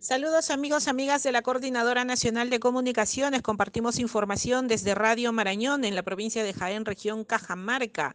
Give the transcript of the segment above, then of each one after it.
Saludos amigos, amigas de la Coordinadora Nacional de Comunicaciones. Compartimos información desde Radio Marañón en la provincia de Jaén, región Cajamarca.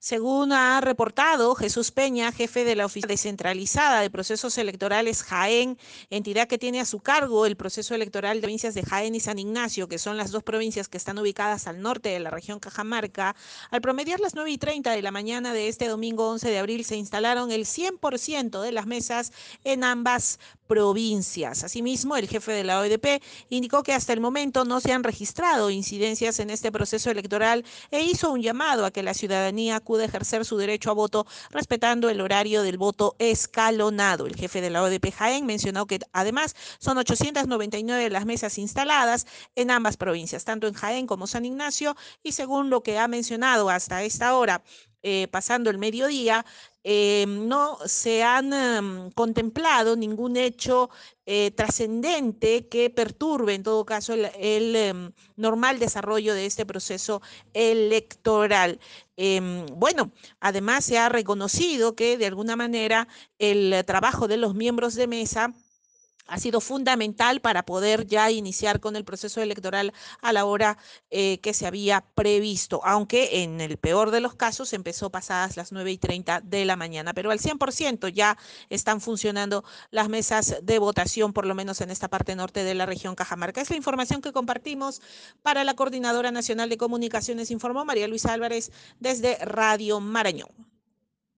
Según ha reportado Jesús Peña, jefe de la Oficina Descentralizada de Procesos Electorales Jaén, entidad que tiene a su cargo el proceso electoral de provincias de Jaén y San Ignacio, que son las dos provincias que están ubicadas al norte de la región Cajamarca, al promediar las 9 y 30 de la mañana de este domingo 11 de abril se instalaron el 100% de las mesas en ambas provincias. Asimismo, el jefe de la OEDP indicó que hasta el momento no se han registrado incidencias en este proceso electoral e hizo un llamado a que la ciudadanía acude ejercer su derecho a voto respetando el horario del voto escalonado. El jefe de la OEDP Jaén mencionó que además son 899 las mesas instaladas en ambas provincias, tanto en Jaén como San Ignacio, y según lo que ha mencionado hasta esta hora, eh, pasando el mediodía, eh, no se han em, contemplado ningún hecho eh, trascendente que perturbe, en todo caso, el, em, normal desarrollo de este proceso electoral. Em, bueno, además se ha reconocido que de alguna manera el trabajo de los miembros de mesa ha sido fundamental para poder ya iniciar con el proceso electoral a la hora eh, que se había previsto, aunque en el peor de los casos empezó pasadas las 9 y 30 de la mañana, pero al 100% ya están funcionando las mesas de votación, por lo menos en esta parte norte de la región Cajamarca. Es la información que compartimos para la Coordinadora Nacional de Comunicaciones, informó María Luisa Álvarez desde Radio Marañón.